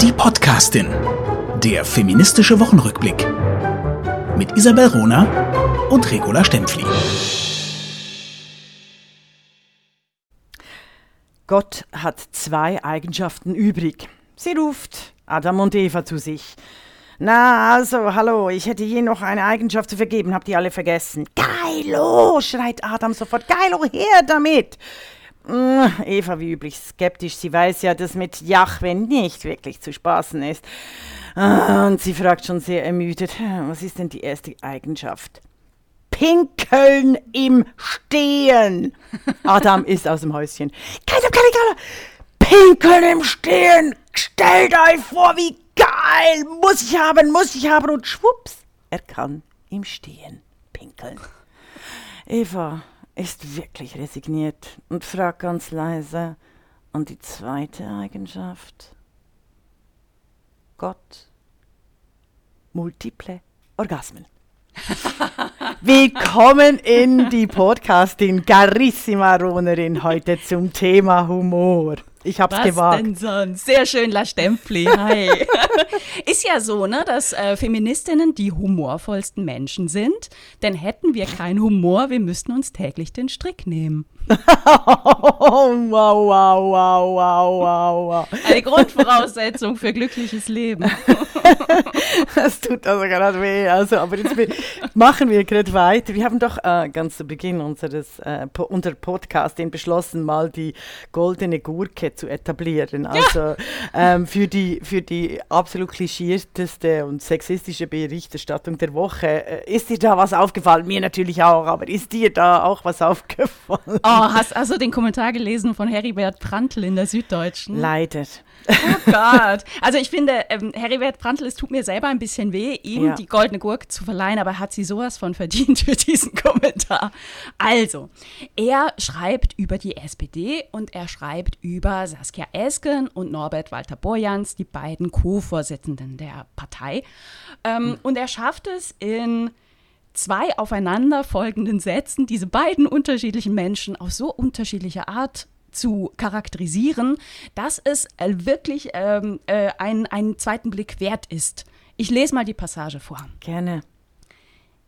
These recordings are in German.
Die Podcastin. Der feministische Wochenrückblick. Mit Isabel Rona und Regula Stempfli. Gott hat zwei Eigenschaften übrig. Sie ruft Adam und Eva zu sich. Na, also, hallo, ich hätte je noch eine Eigenschaft zu vergeben, habt ihr alle vergessen. Geilo, schreit Adam sofort. Geilo, her damit! Mm, Eva wie üblich skeptisch. Sie weiß ja, dass mit Jahwe nicht wirklich zu spaßen ist. Ah, Und sie fragt schon sehr ermüdet, was ist denn die erste Eigenschaft? Pinkeln im Stehen. Adam ist aus dem Häuschen. Keiner, keiner, keiner. Pinkeln im Stehen. Stellt euch vor, wie geil. Muss ich haben, muss ich haben. Und schwupps, er kann im Stehen pinkeln. Eva ist wirklich resigniert und fragt ganz leise. Und die zweite Eigenschaft? Gott. Multiple Orgasmen. Willkommen in die Podcastin Carissima Ronerin heute zum Thema Humor. Ich hab's Was gewagt. denn sonst? Sehr schön, La Stempfli. Hi. Ist ja so, ne, dass äh, Feministinnen die humorvollsten Menschen sind. Denn hätten wir keinen Humor, wir müssten uns täglich den Strick nehmen. Wow, wow, wow, wow, wow, wow. Eine Grundvoraussetzung für glückliches Leben. Das tut also gerade weh. Also, aber jetzt machen wir gerade weiter. Wir haben doch äh, ganz zu Beginn unseres äh, po unser Podcasting beschlossen, mal die goldene Gurke zu etablieren. Also ähm, für, die, für die absolut klischierteste und sexistische Berichterstattung der Woche. Äh, ist dir da was aufgefallen? Mir natürlich auch, aber ist dir da auch was aufgefallen? Oh, hast also den Kommentar gelesen von Heribert Prantl in der Süddeutschen? Leider. Oh Gott. Also ich finde, ähm, Heribert Prantl, es tut mir selber ein bisschen weh, ihm Ja. die goldene Gurke zu verleihen, aber er hat sie sowas von verdient für diesen Kommentar. Also, er schreibt über die SPD und er schreibt über Saskia Esken und Norbert Walter Borjans, die beiden Co-Vorsitzenden der Partei. Ähm, Und er schafft es in zwei aufeinanderfolgenden Sätzen diese beiden unterschiedlichen Menschen auf so unterschiedliche Art zu charakterisieren, dass es äh, wirklich ähm, äh, einen, einen zweiten Blick wert ist. Ich lese mal die Passage vor. Gerne.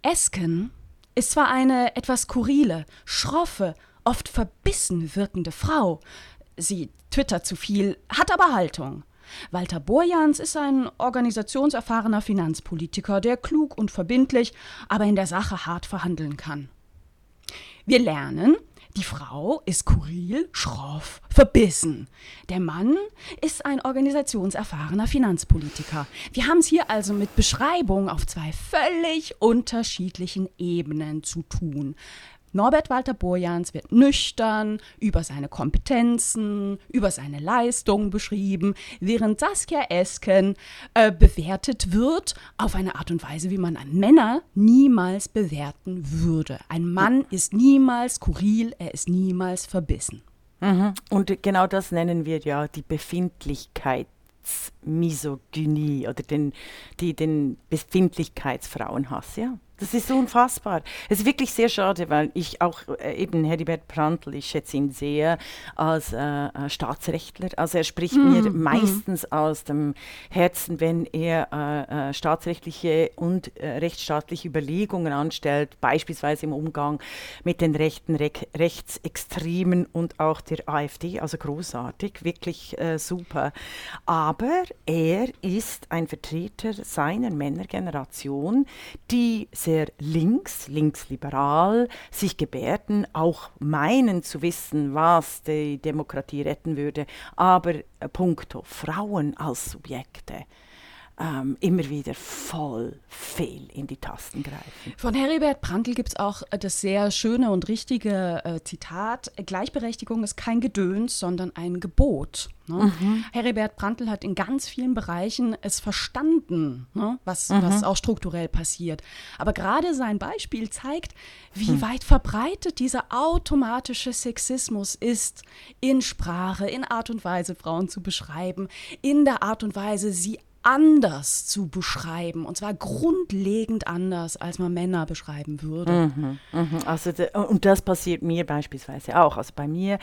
Esken ist zwar eine etwas skurrile, schroffe, oft verbissen wirkende Frau. Sie twittert zu viel, hat aber Haltung. Walter Borjans ist ein organisationserfahrener Finanzpolitiker, der klug und verbindlich, aber in der Sache hart verhandeln kann. Wir lernen, die Frau ist skurril, schroff, verbissen. Der Mann ist ein organisationserfahrener Finanzpolitiker. Wir haben es hier also mit Beschreibungen auf zwei völlig unterschiedlichen Ebenen zu tun. Norbert Walter Borjans wird nüchtern über seine Kompetenzen, über seine Leistungen beschrieben, während Saskia Esken äh, bewertet wird auf eine Art und Weise, wie man einen Männer niemals bewerten würde. Ein Mann ist niemals skurril, er ist niemals verbissen. Mhm. Und genau das nennen wir ja die Befindlichkeitsmisogynie oder den, die, den Befindlichkeitsfrauenhass, ja. Das ist unfassbar. Es ist wirklich sehr schade, weil ich auch äh, eben Heribert Prantl, ich schätze ihn sehr als äh, äh, Staatsrechtler. Also er spricht mir meistens aus dem Herzen, wenn er äh, äh, staatsrechtliche und äh, rechtsstaatliche Überlegungen anstellt, beispielsweise im Umgang mit den rechten Re Rechtsextremen und auch der AfD. Also großartig, wirklich super. Aber er ist ein Vertreter seiner Männergeneration, die sehr links, linksliberal sich gebärden, auch meinen zu wissen, was die Demokratie retten würde, aber äh, puncto Frauen als Subjekte ähm, immer wieder voll fehl in die Tasten greifen. Von Heribert Prantl gibt es auch äh, das sehr schöne und richtige äh, Zitat: Gleichberechtigung ist kein Gedöns, sondern ein Gebot. Ne? Heribert Prantl hat in ganz vielen Bereichen es verstanden, ne? was, was auch strukturell passiert. Aber gerade sein Beispiel zeigt, wie weit verbreitet dieser automatische Sexismus ist, in Sprache, in Art und Weise Frauen zu beschreiben, in der Art und Weise, sie anders zu beschreiben. Und zwar grundlegend anders, als man Männer beschreiben würde. Mhm, mhm. Also, und das passiert mir beispielsweise auch. Also bei mir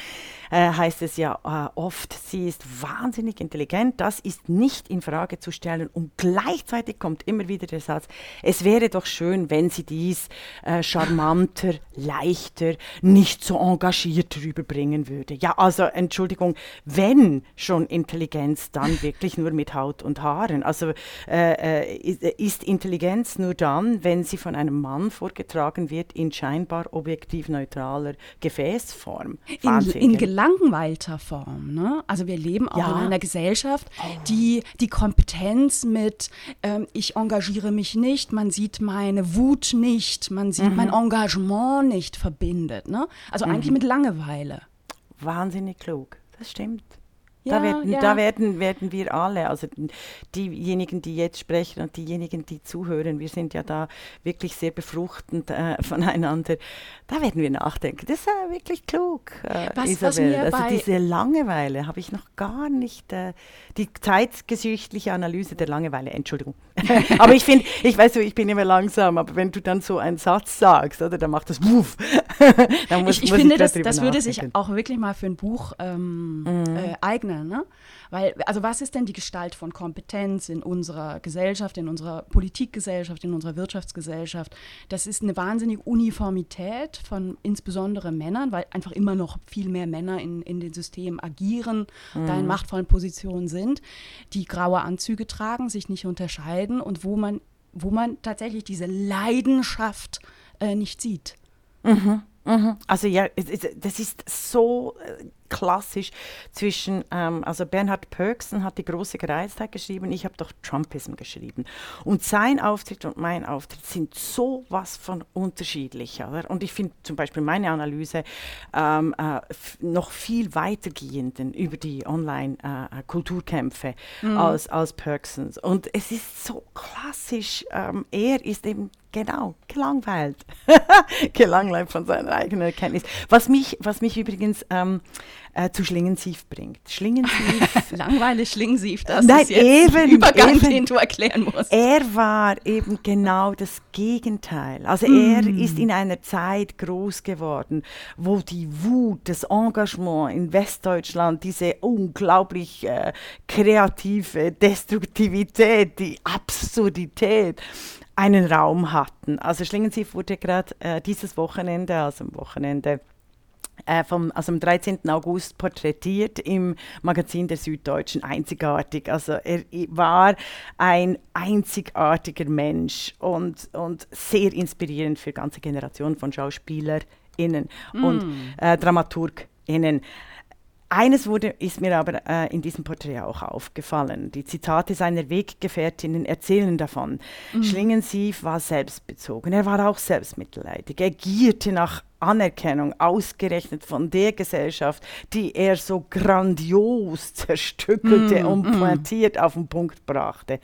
äh, heißt es ja äh, oft, sie ist wahnsinnig intelligent, das ist nicht in Frage zu stellen. Und gleichzeitig kommt immer wieder der Satz, es wäre doch schön, wenn sie dies äh, charmanter, leichter, nicht so engagiert rüberbringen würde. Ja, also Entschuldigung, wenn schon Intelligenz, dann wirklich nur mit Haut und Haar erfahren. Also äh, äh, ist Intelligenz nur dann, wenn sie von einem Mann vorgetragen wird in scheinbar objektiv neutraler Gefäßform. In, in, gelangweilter Form. Ne? Also wir leben auch ja. in einer Gesellschaft, oh. die die Kompetenz mit ähm, ich engagiere mich nicht, man sieht meine Wut nicht, man sieht mhm. mein Engagement nicht verbindet. Ne? Also mhm. eigentlich mit Langeweile. Wahnsinnig klug, das stimmt. Ja, da, werden, ja. da werden, werden wir alle, also diejenigen, die jetzt sprechen und diejenigen, die zuhören, wir sind ja da wirklich sehr befruchtend äh, voneinander. Da werden wir nachdenken. Das ist äh, wirklich klug, äh, was, Isabel. Was also diese Langeweile habe ich noch gar nicht, äh, die zeitgeschichtliche Analyse der Langeweile, Entschuldigung. aber ich finde, ich weiß so, ich bin immer langsam, aber wenn du dann so einen Satz sagst, oder, dann macht das Wuff. dann muss, ich, ich muss finde, ich das, das würde sich auch wirklich mal für ein Buch ähm, mhm. Äh, eignen Ne? Weil, also was ist denn die Gestalt von Kompetenz in unserer Gesellschaft, in unserer Politikgesellschaft, in unserer Wirtschaftsgesellschaft? Das ist eine wahnsinnige Uniformität von insbesondere Männern, weil einfach immer noch viel mehr Männer in, in den Systemen agieren, mhm. da in machtvollen Positionen sind, die graue Anzüge tragen, sich nicht unterscheiden und wo man, wo man tatsächlich diese Leidenschaft äh, nicht sieht. Mhm. Mhm. Also ja, das ist so äh, klassisch zwischen, ähm, also Bernhard Pöcksen hat die große Gereiztheit geschrieben, ich habe doch Trumpism geschrieben. Und sein Auftritt und mein Auftritt sind so was von unterschiedlich. Oder? Und ich finde zum Beispiel meine Analyse ähm, äh, noch viel weitergehenden über die Online-Kulturkämpfe äh, mhm. als, als Pöcksens. Und es ist so klassisch, ähm, er ist eben Genau, gelangweilt. gelangweilt von seiner eigenen Erkenntnis. Was mich, was mich übrigens ähm, äh, zu Schlingensief bringt. Schlingensief. Langweilig Schlingensief, das Nein, ist jetzt eben, Übergang, eben, den du erklären musst. Er war eben genau das Gegenteil. Also mm. er ist in einer Zeit groß geworden, wo die Wut, das Engagement in Westdeutschland, diese unglaublich äh, kreative Destruktivität, die Absurdität, einen Raum hatten. Also Schlingensief wurde gerade äh, dieses Wochenende, also am Wochenende äh, vom, also am 13. August porträtiert im Magazin der Süddeutschen einzigartig. Also er war ein einzigartiger Mensch und, und sehr inspirierend für ganze Generationen von SchauspielerInnen mm. und äh, DramaturgInnen. Eines wurde, ist mir aber äh, in diesem Porträt auch aufgefallen. Die Zitate seiner Weggefährtinnen erzählen davon. Mhm. Schlingensief war selbstbezogen, er war auch selbstmitleidig. Er gierte nach Anerkennung, ausgerechnet von der Gesellschaft, die er so grandios zerstückelte mm, und mm. pointiert auf den Punkt brachte.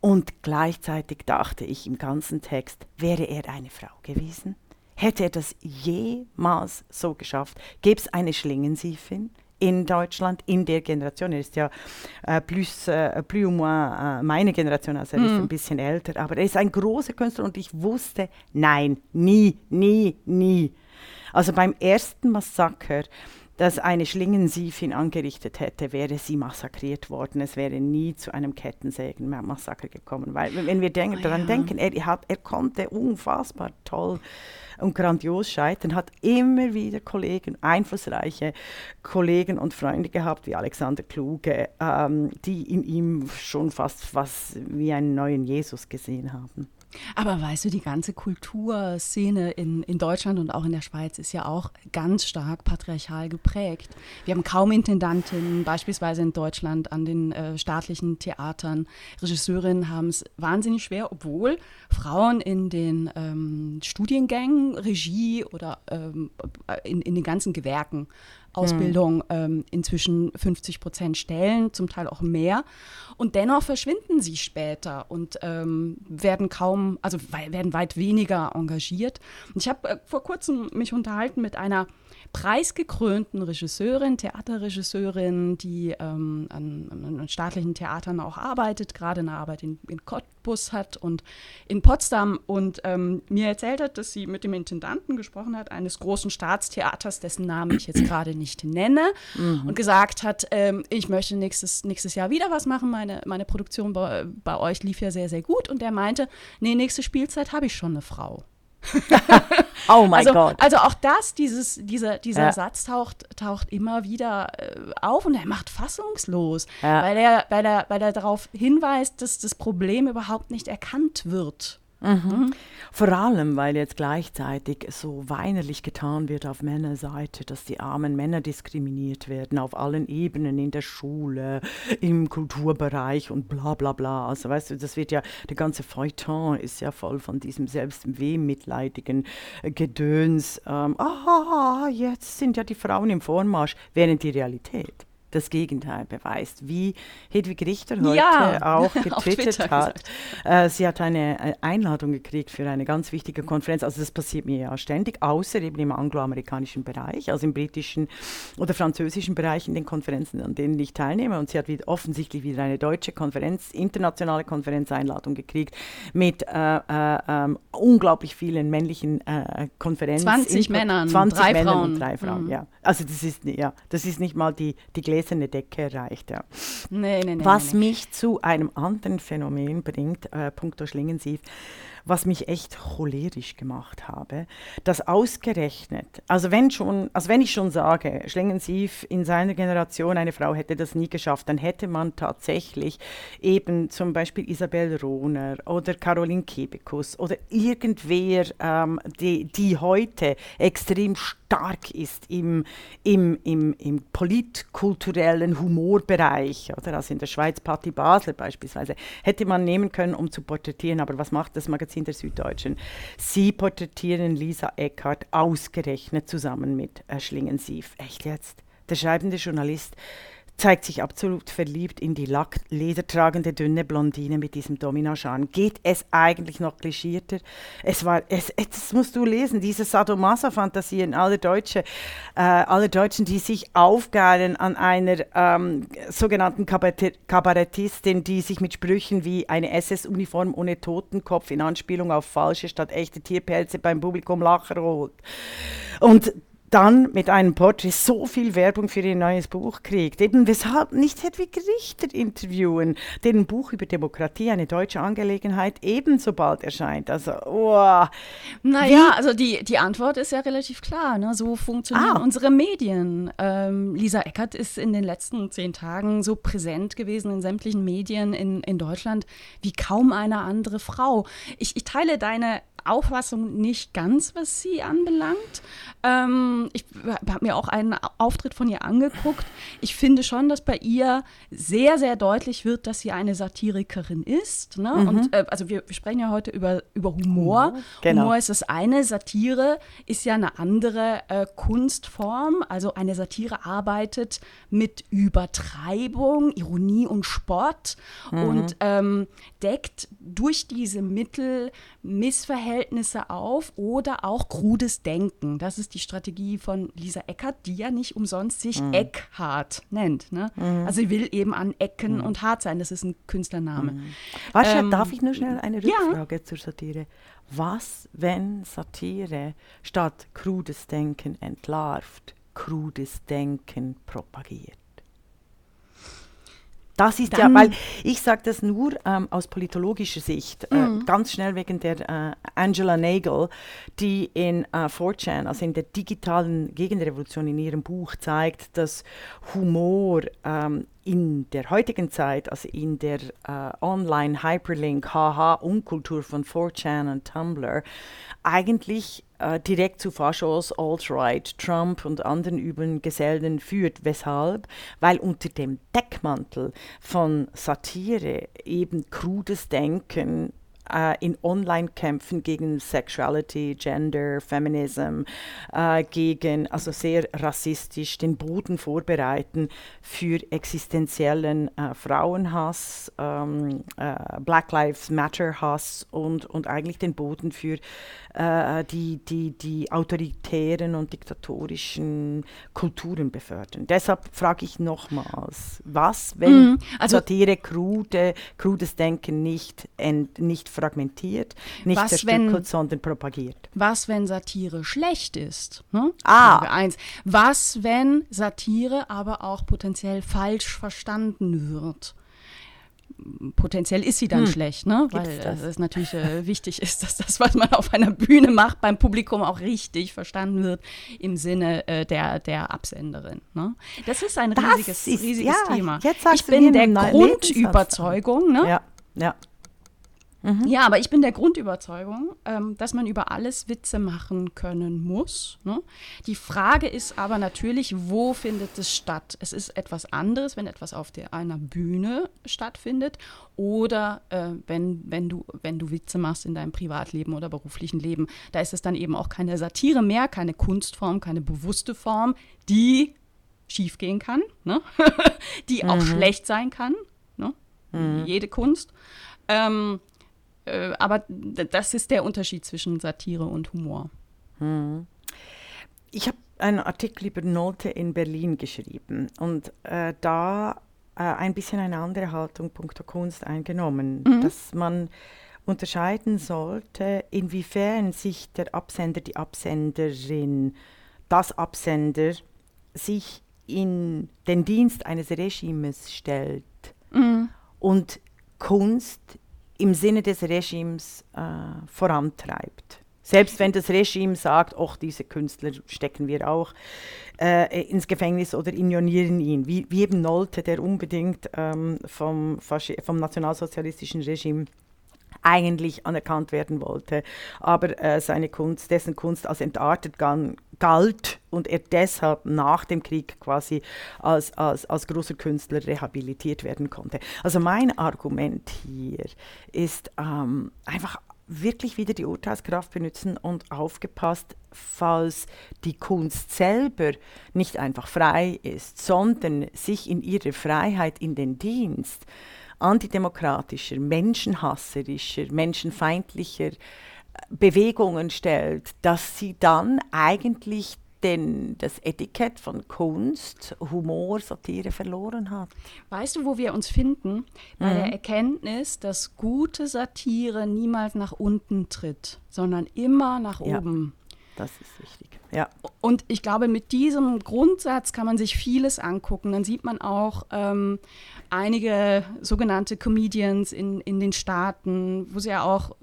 Und gleichzeitig dachte ich im ganzen Text, wäre er eine Frau gewesen? Hätte er das jemals so geschafft? Gäbe es eine Schlingensiefin? In Deutschland in der Generation. Er ist ja äh, plus, äh, plus ou moins äh, meine Generation, also er mm. ist hm. ein bisschen älter, aber er ist ein großer Künstler und ich wusste, nein, nie, nie, nie. Also beim ersten Massaker das eine Schlingensiefin angerichtet hätte, wäre sie massakriert worden. Es wäre nie zu einem Kettensägen-Massaker gekommen. Weil, wenn wir denk, oh, daran ja. denken, er, hat, er konnte unfassbar toll und grandios scheitern, hat immer wieder Kollegen, einflussreiche Kollegen und Freunde gehabt, wie Alexander Kluge, ähm, die in ihm schon fast was wie einen neuen Jesus gesehen haben. Aber weißt du, die ganze Kulturszene in, in Deutschland und auch in der Schweiz ist ja auch ganz stark patriarchal geprägt. Wir haben kaum Intendantinnen, beispielsweise in Deutschland an den äh, staatlichen Theatern. Regisseurinnen haben es wahnsinnig schwer, obwohl Frauen in den ähm, Studiengängen, Regie oder ähm, in, in den ganzen Gewerken Ausbildung hm. ähm, inzwischen 50 Prozent stellen, zum Teil auch mehr. Und dennoch verschwinden sie später und ähm, werden kaum, also werden weit weniger engagiert. Und ich habe äh, vor kurzem mich unterhalten mit einer preisgekrönten Regisseurin, Theaterregisseurin, die ähm, an, an, staatlichen Theatern auch arbeitet, gerade eine Arbeit in, in Cottbus hat und in Potsdam und ähm, mir erzählt hat, dass sie mit dem Intendanten gesprochen hat, eines großen Staatstheaters, dessen Namen ich jetzt gerade nicht nenne, mhm. und gesagt hat, ähm, ich möchte nächstes, nächstes Jahr wieder was machen, meine, meine Produktion bei, bei euch lief ja sehr, sehr gut und der meinte, nee, nächste Spielzeit habe ich schon eine Frau. oh mein also, Gott. Also auch das, dieses, dieser, dieser ja. Satz taucht, taucht immer wieder äh, auf und er macht fassungslos, ja. weil, er, weil, er, weil er darauf hinweist, dass das Problem überhaupt nicht erkannt wird. Mhm. Mhm. Vor allem, weil jetzt gleichzeitig so weinerlich getan wird auf Männerseite, dass die armen Männer diskriminiert werden auf allen Ebenen, in der Schule, im Kulturbereich und bla bla bla. Also weißt du, das wird ja, der ganze Feuilleton ist ja voll von diesem selbst wehmitleidigen Gedöns. Ähm, ah, jetzt sind ja die Frauen im Vormarsch, während die Realität das Gegenteil beweist. Wie Hedwig Richter heute ja, auch getwittert hat. Äh, sie hat eine äh, Einladung gekriegt für eine ganz wichtige Konferenz. Also das passiert mir ja ständig, außer eben im angloamerikanischen Bereich, also im britischen oder französischen Bereich in den Konferenzen, an denen ich teilnehme. Und sie hat wieder, offensichtlich wieder eine deutsche Konferenz, internationale Konferenzeinladung gekriegt mit äh, äh, ähm, unglaublich vielen männlichen äh, Konferenzen. 20 Männern, 20 drei Männern Frauen. und drei Frauen. Mhm. Ja. Also das ist, ja, das ist nicht mal die, die gläserne Decke erreicht. Ja. Nee, nee, nee, was mich zu einem anderen Phänomen bringt, äh, punkto Schlingensief, was mich echt cholerisch gemacht habe, dass ausgerechnet, also wenn schon, also wenn ich schon sage, Schlingensief in seiner Generation, eine Frau hätte das nie geschafft, dann hätte man tatsächlich eben zum Beispiel Isabel Rohner oder Caroline Kebekus oder irgendwer, ähm, die, die heute extrem stark ist im, im, im, im politkulturellen Humorbereich, oder also in der Schweiz Patti Basler beispielsweise, hätte man nehmen können, um zu porträtieren, aber was macht das Magazin? Magazin der Süddeutschen. Sie porträtieren Lisa Eckhardt ausgerechnet zusammen mit äh, Schlingensief. Echt jetzt? Der schreibende Journalist zeigt sich absolut verliebt in die lackledertragende dünne Blondine mit diesem Dominaschan. Geht es eigentlich noch klischierter? Es war, es, das musst du lesen, diese Sadomaso-Fantasien aller Deutsche, äh, aller Deutschen, die sich aufgeilen an einer ähm, sogenannten Kabarettistin, die sich mit Sprüchen wie eine SS-Uniform ohne Totenkopf in Anspielung auf falsche statt echte Tierpelze beim Publikum Lacher holt. Und dann mit einem Porträt so viel Werbung für ihr neues Buch kriegt. Eben weshalb nicht Hedwig Richter interviewen, deren Buch über Demokratie, eine deutsche Angelegenheit, ebenso bald erscheint. Also, oh. Naja, also die, die Antwort ist ja relativ klar. Ne? So funktionieren ah. unsere Medien. Ähm, Lisa Eckert ist in den letzten zehn Tagen so präsent gewesen in sämtlichen Medien in, in Deutschland wie kaum eine andere Frau. Ich, ich teile deine Auffassung nicht ganz, was sie anbelangt. Ähm, ich habe mir auch einen Auftritt von ihr angeguckt. Ich finde schon, dass bei ihr sehr, sehr deutlich wird, dass sie eine Satirikerin ist. Ne? Mhm. Und äh, also wir, wir, sprechen ja heute über, über Humor. Genau. Humor ist das eine, Satire ist ja eine andere äh, Kunstform. Also eine Satire arbeitet mit Übertreibung, Ironie und Spott mhm. und ähm, deckt durch diese Mittel Missverhältnisse auf oder auch krudes Denken. Das ist die Strategie von Lisa Eckert, die ja nicht umsonst sich mhm. Eckhart nennt. Ne? Mhm. Also sie will eben an Ecken mhm. und hart sein. Das ist ein Künstlername. Mhm. Warte, ähm, darf ich nur schnell eine Rückfrage ja. zur Satire? Was, wenn Satire statt krudes Denken entlarvt, krudes Denken propagiert? Das ist Dann, ja, weil ich sage das nur ähm, aus politologischer Sicht, äh, mhm. ganz schnell wegen der äh, Angela Nagel, die in äh, 4chan, also in der digitalen Gegenrevolution in ihrem Buch zeigt, dass Humor ähm, in der heutigen Zeit, also in der äh, Online-Hyperlink, Haha-Unkultur von 4chan und Tumblr, eigentlich äh, direkt zu Faschos, Alt-Right, Trump und anderen üblen Gesellen führt. Weshalb? Weil unter dem Deckmantel von Satire eben krudes Denken äh, in Online-Kämpfen gegen Sexuality, Gender, Feminism, äh, gegen, also sehr rassistisch, den Boden vorbereiten für existenziellen äh, Frauenhass, ähm, äh, Black Lives Matter Hass und, und eigentlich den Boden für äh, die, die, die autoritären und diktatorischen Kulturen befördern. Deshalb frage ich nochmals, was, wenn Mhm, also- Satire krude, krudes Denken nicht, ent, nicht fragmentiert, nicht Was, zerstückelt, wenn- sondern propagiert? Was, wenn Satire schlecht ist? Ne? Ah. Frage eins. Was, wenn Satire aber auch potenziell falsch verstanden wird? Potenziell ist sie dann schlecht, ne? weil es natürlich äh, wichtig ist, dass das, was man auf einer Bühne macht, beim Publikum auch richtig verstanden wird im Sinne äh, der, der Absenderin. Ne? Das ist ein Das riesiges, ist- riesiges ja, Thema. ich bin der Grundüberzeugung, ne? Ja, ja. Ja, aber ich bin der Grundüberzeugung, ähm, dass man über alles Witze machen können muss. Ne? Die Frage ist aber natürlich, wo findet es statt? Es ist etwas anderes, wenn etwas auf der, einer Bühne stattfindet oder äh, wenn, wenn, du, wenn du Witze machst in deinem Privatleben oder beruflichen Leben. Da ist es dann eben auch keine Satire mehr, keine Kunstform, keine bewusste Form, die schiefgehen kann, ne? die auch schlecht sein kann. Ne? Wie Jede Kunst. Ähm, äh, aber das ist der Unterschied zwischen Satire und Humor. Ich habe einen Artikel über Note in Berlin geschrieben und äh, da äh, ein bisschen eine andere Haltung punkto Kunst eingenommen, dass man unterscheiden sollte, inwiefern sich der Absender, die Absenderin, das Absender sich in den Dienst eines Regimes stellt und Kunst im Sinne des Regimes äh, vorantreibt. Selbst wenn das Regime sagt, ach, diese Künstler stecken wir auch äh, ins Gefängnis oder ignorieren ihn, wie, wie eben Nolte, der unbedingt ähm, vom, vom nationalsozialistischen Regime eigentlich anerkannt werden wollte, aber äh, seine Kunst, dessen Kunst als entartet galt und er deshalb nach dem Krieg quasi als, als, als großer Künstler rehabilitiert werden konnte. Also mein Argument hier ist ähm, einfach wirklich wieder die Urteilskraft benutzen und aufgepasst, falls die Kunst selber nicht einfach frei ist, sondern sich in ihrer Freiheit in den Dienst antidemokratischer, menschenhasserischer, menschenfeindlicher äh, Bewegungen stellt, dass sie dann eigentlich den, das Etikett von Kunst, Humor, Satire verloren hat. Weißt du, wo wir uns finden? Bei der Erkenntnis, dass gute Satire niemals nach unten tritt, sondern immer nach Ja. oben. Das ist wichtig. Ja. Und ich glaube, mit diesem Grundsatz kann man sich vieles angucken. Dann sieht man auch ähm, einige sogenannte Comedians in, in den Staaten, wo es ja auch,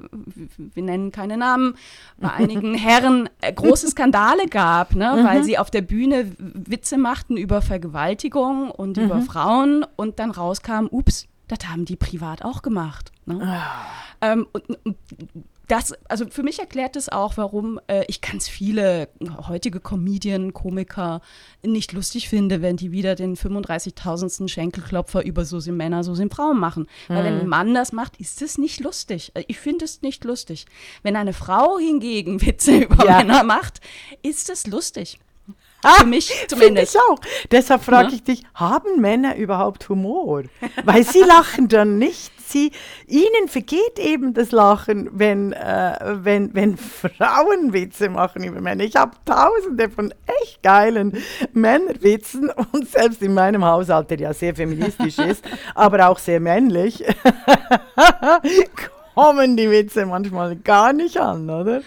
wir nennen keine Namen, bei einigen Herren äh, große Skandale gab, ne? weil sie auf der Bühne Witze machten über Vergewaltigung und über Frauen und dann rauskam, ups, das haben die privat auch gemacht. Ne? Ähm, und, und das, also für mich erklärt es auch, warum äh, ich ganz viele heutige Comedian, Komiker nicht lustig finde, wenn die wieder den 35.000. Schenkelklopfer über so sind Männer, so sind Frauen machen. Weil wenn ein Mann das macht, ist es nicht lustig. Äh, Ich finde es nicht lustig. Wenn eine Frau hingegen Witze über Ja. Männer macht, ist es lustig. Ah, Für mich zumindest. ich auch. Deshalb frage Ne? ich dich, haben Männer überhaupt Humor? Weil sie lachen dann nicht. Sie, ihnen vergeht eben das Lachen, wenn, äh, wenn, wenn Frauen Witze machen über Männer. Ich habe tausende von echt geilen Männerwitzen und selbst in meinem Haushalt, der ja sehr feministisch ist, aber auch sehr männlich, kommen die Witze manchmal gar nicht an, oder?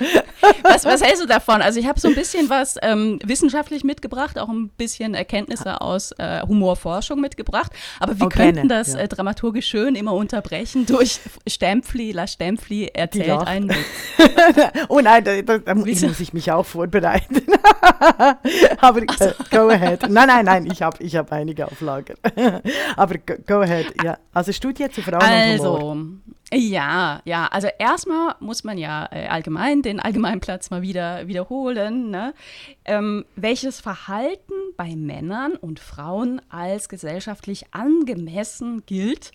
Was, was hältst du davon? Also ich habe so ein bisschen was ähm, wissenschaftlich mitgebracht, auch ein bisschen Erkenntnisse aus äh, Humorforschung mitgebracht. Aber wir Oh, könnten das ja. äh, dramaturgisch schön immer unterbrechen durch Stempfli, La Stempfli erzählt einen Witz. Oh nein, da, da, da muss ich mich auch vorbereiten. Aber äh, go ahead. Nein, nein, nein, ich habe ich hab einige auf Lager. Aber go, go ahead, ja. Also Studie zu Frauen und Humor. Ja, ja. Also erstmal muss man ja äh, allgemein den Allgemeinplatz mal wieder wiederholen. Ne? Ähm, welches Verhalten bei Männern und Frauen als gesellschaftlich angemessen gilt,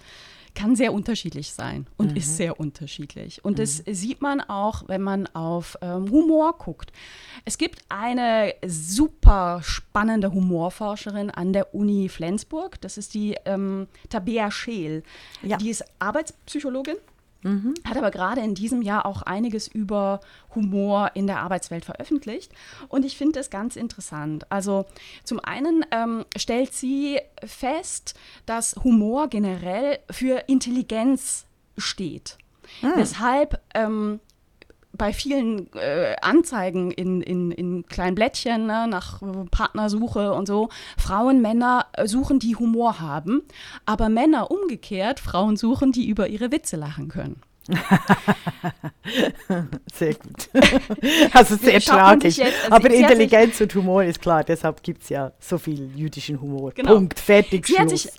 kann sehr unterschiedlich sein und ist sehr unterschiedlich. Und das sieht man auch, wenn man auf ähm, Humor guckt. Es gibt eine super spannende Humorforscherin an der Uni Flensburg. Das ist die ähm, Tabea Scheel. Ja. Die ist Arbeitspsychologin Mhm. Hat aber gerade in diesem Jahr auch einiges über Humor in der Arbeitswelt veröffentlicht. Und ich finde das ganz interessant. Also zum einen ähm, stellt sie fest, dass Humor generell für Intelligenz steht. Ah. Weshalb ähm, bei vielen äh, Anzeigen in, in, in kleinen Blättchen ne, nach Partnersuche und so, Frauen, Männer äh, suchen, die Humor haben, aber Männer umgekehrt Frauen suchen, die über ihre Witze lachen können. sehr gut. Also sehr tragisch. Jetzt, also Aber Intelligenz und Humor ist klar, deshalb gibt es ja so viel jüdischen Humor. Genau. Punkt, fertig, sie Schluss. Hat sich,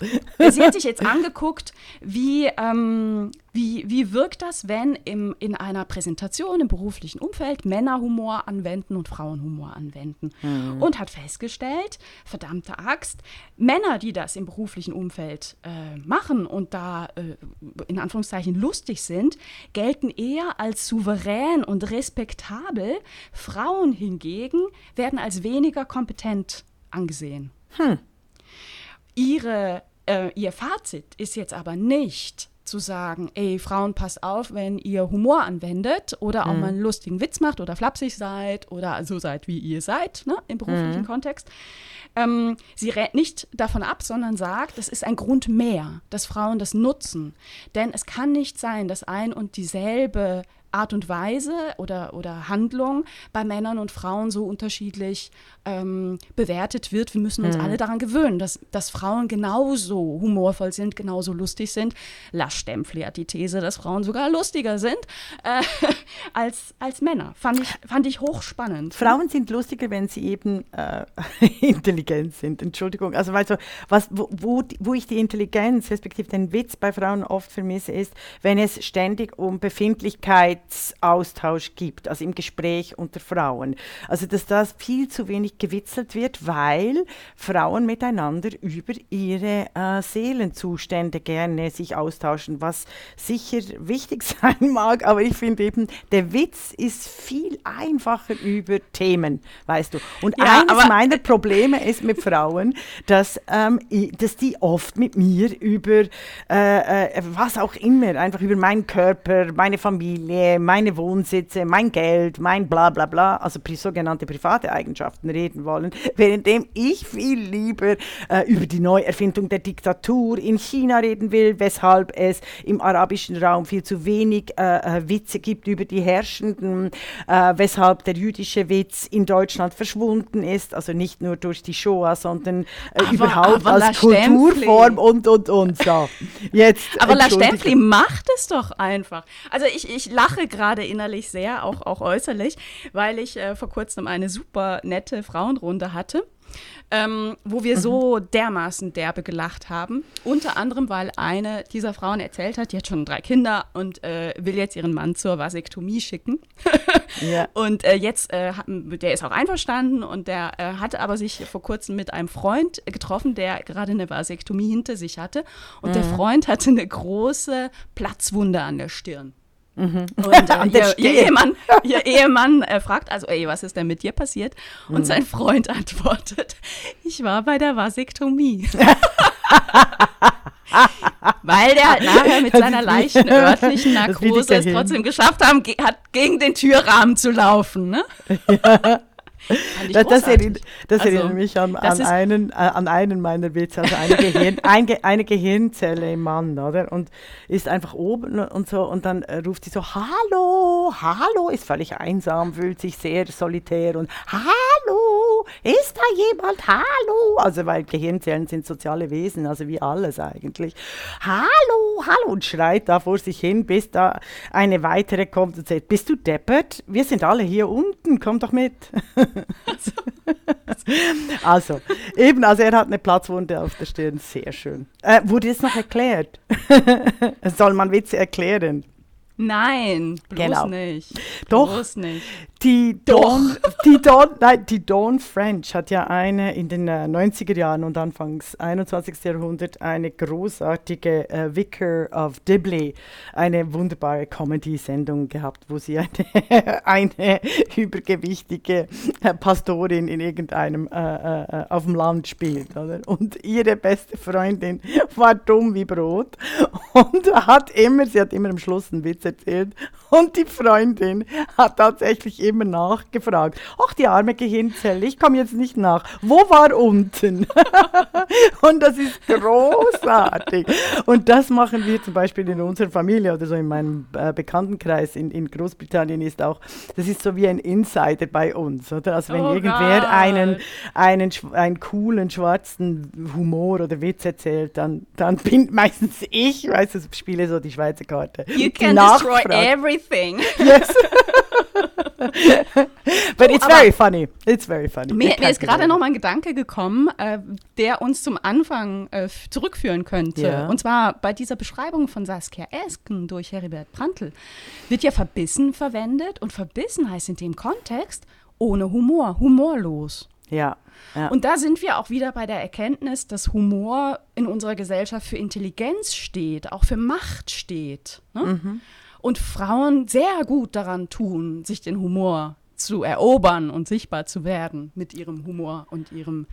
sie hat sich jetzt angeguckt, wie, ähm, wie, wie wirkt das, wenn im, in einer Präsentation im beruflichen Umfeld Männer Humor anwenden und Frauen Humor anwenden? Mhm. Und hat festgestellt, verdammte Axt, Männer, die das im beruflichen Umfeld äh, machen und da äh, in Anführungszeichen lustig sind, gelten eher als souverän und respektabel. Frauen hingegen werden als weniger kompetent angesehen. Hm. Ihre, äh, ihr Fazit ist jetzt aber nicht, zu sagen, ey, Frauen, passt auf, wenn ihr Humor anwendet oder auch mhm. mal einen lustigen Witz macht oder flapsig seid oder so seid, wie ihr seid, ne, im beruflichen mhm. Kontext. Ähm, sie rät nicht davon ab, sondern sagt, es ist ein Grund mehr, dass Frauen das nutzen. Denn es kann nicht sein, dass ein und dieselbe Art und Weise oder, oder Handlung bei Männern und Frauen so unterschiedlich ähm, bewertet wird. Wir müssen uns hm. alle daran gewöhnen, dass, dass Frauen genauso humorvoll sind, genauso lustig sind. Lasch Stempfli hat die These, dass Frauen sogar lustiger sind äh, als, als Männer. Fand ich, fand ich hochspannend. Frauen sind lustiger, wenn sie eben äh, intelligent sind. Entschuldigung. Also du, was, wo, wo, wo ich die Intelligenz, respektive den Witz bei Frauen oft vermisse, ist, wenn es ständig um Befindlichkeit Wahrheitsaustausch gibt, also im Gespräch unter Frauen. Also dass das viel zu wenig gewitzelt wird, weil Frauen miteinander über ihre äh, Seelenzustände gerne sich austauschen, was sicher wichtig sein mag, aber ich finde eben, der Witz ist viel einfacher über Themen, weißt du. Und ja, eines meiner Probleme ist mit Frauen, dass, ähm, dass die oft mit mir über äh, äh, was auch immer, einfach über meinen Körper, meine Familie, meine Wohnsitze, mein Geld, mein bla bla bla, also sogenannte private Eigenschaften reden wollen, währenddem ich viel lieber äh, über die Neuerfindung der Diktatur in China reden will, weshalb es im arabischen Raum viel zu wenig äh, äh Witze gibt über die Herrschenden, äh, weshalb der jüdische Witz in Deutschland verschwunden ist, also nicht nur durch die Shoah, sondern äh, aber, überhaupt aber als Kulturform und und und. So. Jetzt, aber La Stempfli macht es doch einfach. Also ich, ich lache gerade innerlich sehr, auch, auch äußerlich, weil ich äh, vor kurzem eine super nette Frauenrunde hatte. Ähm, wo wir mhm. so dermaßen derbe gelacht haben. Unter anderem, weil eine dieser Frauen erzählt hat, die hat schon drei Kinder und äh, will jetzt ihren Mann zur Vasektomie schicken. ja. Und äh, jetzt, äh, der ist auch einverstanden und der äh, hatte aber sich vor kurzem mit einem Freund getroffen, der gerade eine Vasektomie hinter sich hatte. Und mhm. der Freund hatte eine große Platzwunde an der Stirn. Mhm. Und äh, ihr, ihr, Ehemann, ihr Ehemann äh, fragt also, ey, was ist denn mit dir passiert? Und mhm. sein Freund antwortet, ich war bei der Vasektomie. Weil der halt nachher mit seiner leichten örtlichen Narkose es trotzdem geschafft haben, ge hat gegen den Türrahmen zu laufen. Ne? Ja. Das, das, erinnert, das also, erinnert mich an, an, einen, äh, an einen meiner Witze, also eine, Gehirn, ein eine Gehirnzelle im Mann, oder? Und ist einfach oben und so und dann äh, ruft sie so, hallo, hallo, ist völlig einsam, fühlt sich sehr solitär und hallo, ist da jemand, hallo? Also weil Gehirnzellen sind soziale Wesen, also wie alles eigentlich. Hallo, hallo und schreit da vor sich hin, bis da eine weitere kommt und sagt, bist du deppert? Wir sind alle hier unten, komm doch mit. also, eben, also er hat eine Platzwunde auf der Stirn, sehr schön. Äh, wurde jetzt noch erklärt? Soll man Witze erklären? Nein, bloß genau. nicht. Doch, bloß nicht. Die Dawn, die Dawn, nein, die Dawn French hat ja eine in den äh, 90er Jahren und Anfangs 21. Jahrhundert eine großartige äh, Vicar of Dibley, eine wunderbare Comedy-Sendung gehabt, wo sie eine, eine übergewichtige äh, Pastorin in irgendeinem äh, äh, äh, auf dem Land spielt. Oder? Und ihre beste Freundin war dumm wie Brot und hat immer, sie hat immer am Schluss einen Witz erzählt und die Freundin hat tatsächlich immer nachgefragt. Ach, die arme Gehirnzelle, ich komme jetzt nicht nach. Wo war unten? und das ist großartig. Und das machen wir zum Beispiel in unserer Familie oder so in meinem äh, Bekanntenkreis in, in Großbritannien ist auch, das ist so wie ein Insider bei uns, oder? Also wenn Oh irgendwer einen, einen, einen coolen schwarzen Humor oder Witz erzählt, dann, dann bin meistens ich, weißt du, spiele so die Schweizer Karte. You can destroy everything. Yes. But it's aber- very funny. It's very funny. Mir, mir ist gerade noch mal ein Gedanke gekommen, äh, der uns zum Anfang äh, zurückführen könnte. Ja. Und zwar bei dieser Beschreibung von Saskia Esken durch Heribert Prantl wird ja verbissen verwendet und verbissen heißt in dem Kontext ohne Humor, humorlos. Ja. ja. Und da sind wir auch wieder bei der Erkenntnis, dass Humor in unserer Gesellschaft für Intelligenz steht, auch für Macht steht. Ne? Und Frauen sehr gut daran tun, sich den Humor zu erobern und sichtbar zu werden mit ihrem Humor und ihrem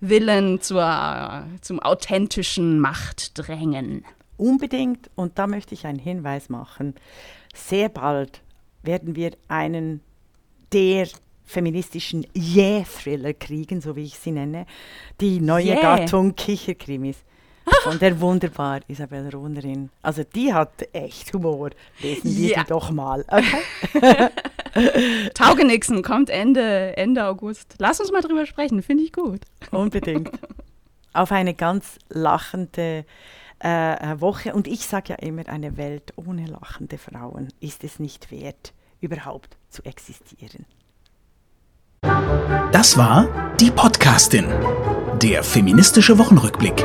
Willen zur, zum authentischen Machtdrängen. Unbedingt, und da möchte ich einen Hinweis machen. Sehr bald werden wir einen der feministischen Yeah-Thriller kriegen, so wie ich sie nenne. Die neue Yeah. Gattung Kicherkrimis. Von der wunderbar Isabel Rohnerin. Also die hat echt Humor. Lesen wir Ja. die doch mal. Okay? Taugenixen kommt Ende, Ende August. Lass uns mal drüber sprechen, finde ich gut. Unbedingt. Auf eine ganz lachende äh, äh, Woche. Und ich sage ja immer, eine Welt ohne lachende Frauen ist es nicht wert, überhaupt zu existieren. Das war die Podcastin, der feministische Wochenrückblick